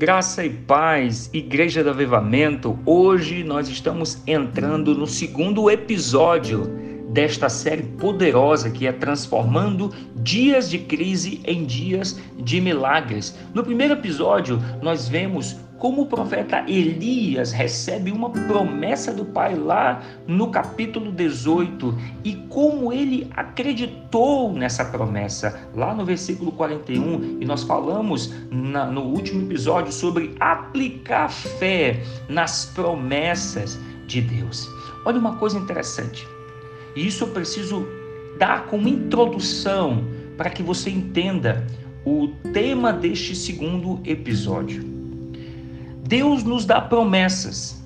Graça e paz, Igreja do Avivamento. Hoje nós estamos entrando no segundo episódio desta série poderosa que é transformando dias de crise em dias de milagres. No primeiro episódio, nós vemos como o profeta Elias recebe uma promessa do Pai lá no capítulo 18 e como ele acreditou nessa promessa lá no versículo 41 e nós falamos na, no último episódio sobre aplicar fé nas promessas de Deus. Olha uma coisa interessante. E isso eu preciso dar como introdução para que você entenda o tema deste segundo episódio. Deus nos dá promessas,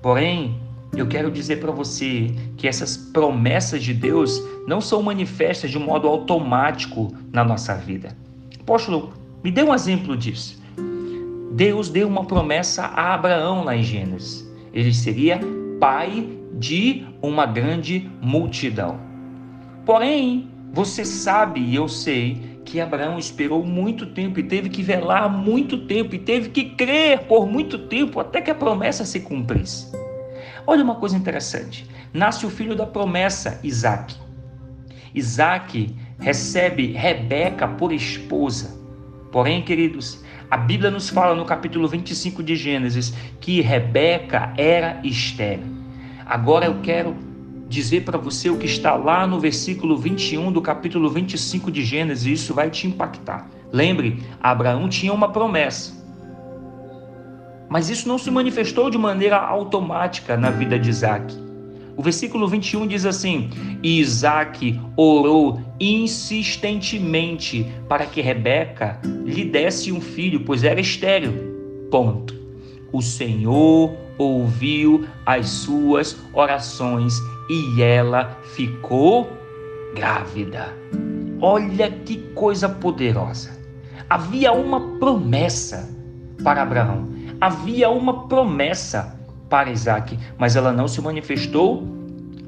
porém, eu quero dizer para você que essas promessas de Deus não são manifestas de modo automático na nossa vida. Apóstolo, me dê um exemplo disso. Deus deu uma promessa a Abraão lá em Gênesis. Ele seria pai de uma grande multidão. Porém, você sabe e eu sei que Abraão esperou muito tempo e teve que velar muito tempo e teve que crer por muito tempo até que a promessa se cumprisse. Olha uma coisa interessante: nasce o filho da promessa, Isaac. Isaac recebe Rebeca por esposa. Porém, queridos, a Bíblia nos fala no capítulo 25 de Gênesis que Rebeca era estéril. Agora eu quero dizer para você o que está lá no versículo 21 do capítulo 25 de Gênesis, e isso vai te impactar. Lembre, Abraão tinha uma promessa. Mas isso não se manifestou de maneira automática na vida de Isaac. O versículo 21 diz assim: E Isaac orou insistentemente para que Rebeca lhe desse um filho, pois era estéril. Ponto. O Senhor ouviu as suas orações e ela ficou grávida. Olha que coisa poderosa. Havia uma promessa para Abraão, havia uma promessa para Isaac, mas ela não se manifestou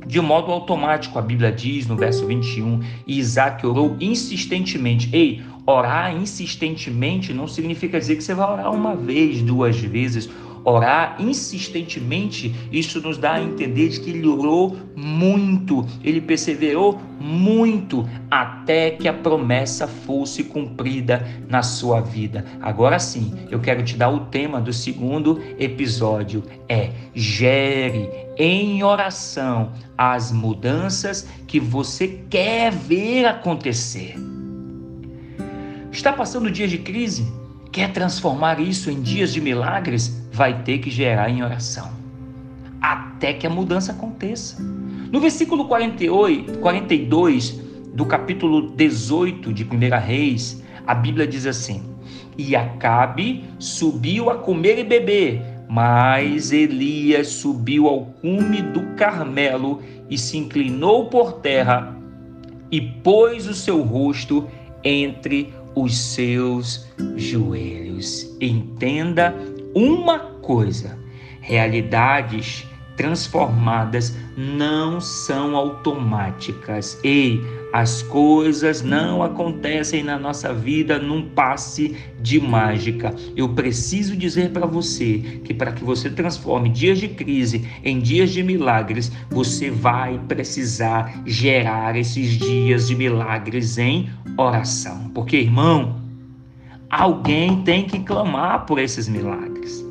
de modo automático. A Bíblia diz no verso 21: e Isaac orou insistentemente. Ei, orar insistentemente não significa dizer que você vai orar uma vez, duas vezes orar insistentemente, isso nos dá a entender de que ele orou muito, ele perseverou muito até que a promessa fosse cumprida na sua vida. Agora sim, eu quero te dar o tema do segundo episódio é gere em oração as mudanças que você quer ver acontecer. Está passando dias de crise? Quer transformar isso em dias de milagres? Vai ter que gerar em oração. Até que a mudança aconteça. No versículo 48, 42 do capítulo 18 de 1 Reis, a Bíblia diz assim: E Acabe subiu a comer e beber, mas Elias subiu ao cume do Carmelo e se inclinou por terra e pôs o seu rosto entre os seus joelhos. Entenda uma coisa: realidades transformadas não são automáticas. Ei, as coisas não acontecem na nossa vida num passe de mágica. Eu preciso dizer para você que para que você transforme dias de crise em dias de milagres, você vai precisar gerar esses dias de milagres em oração. Porque, irmão, alguém tem que clamar por esses milagres.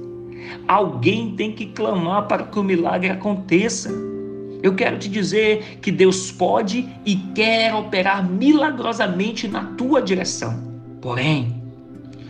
Alguém tem que clamar para que o milagre aconteça. Eu quero te dizer que Deus pode e quer operar milagrosamente na tua direção. Porém,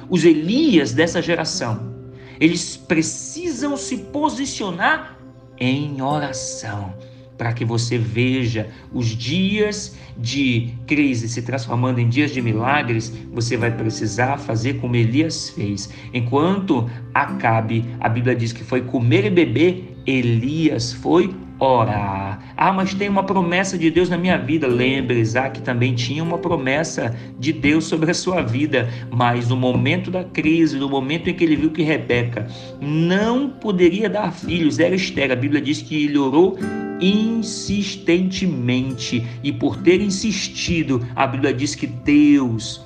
os Elias dessa geração, eles precisam se posicionar em oração para que você veja os dias de crise se transformando em dias de milagres, você vai precisar fazer como Elias fez. Enquanto Acabe, a Bíblia diz que foi comer e beber, Elias foi orar. Ah, mas tem uma promessa de Deus na minha vida. Lembre, Isaac também tinha uma promessa de Deus sobre a sua vida, mas no momento da crise, no momento em que ele viu que Rebeca não poderia dar filhos, era estéril, a Bíblia diz que ele orou insistentemente e por ter insistido, a Bíblia diz que Deus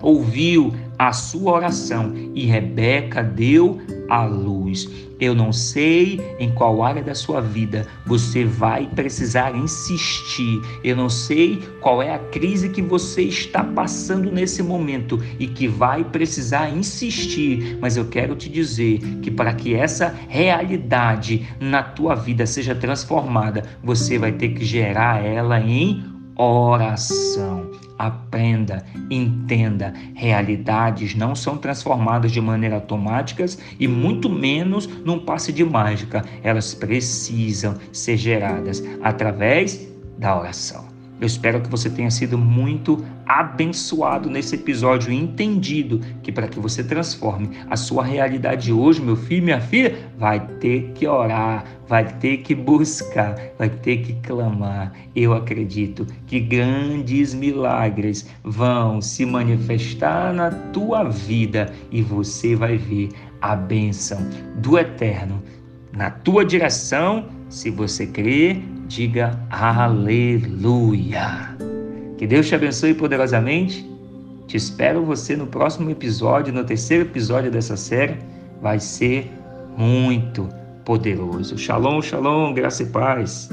ouviu a sua oração e Rebeca deu a luz. Eu não sei em qual área da sua vida você vai precisar insistir. Eu não sei qual é a crise que você está passando nesse momento e que vai precisar insistir, mas eu quero te dizer que para que essa realidade na tua vida seja transformada, você vai ter que gerar ela em oração. Aprenda, entenda, realidades não são transformadas de maneira automática e muito menos num passe de mágica. Elas precisam ser geradas através da oração. Eu espero que você tenha sido muito abençoado nesse episódio e entendido que para que você transforme a sua realidade hoje, meu filho, minha filha, vai ter que orar, vai ter que buscar, vai ter que clamar. Eu acredito que grandes milagres vão se manifestar na tua vida e você vai ver a bênção do eterno na tua direção, se você crer diga aleluia. Que Deus te abençoe poderosamente. Te espero você no próximo episódio, no terceiro episódio dessa série. Vai ser muito poderoso. Shalom, shalom, graça e paz.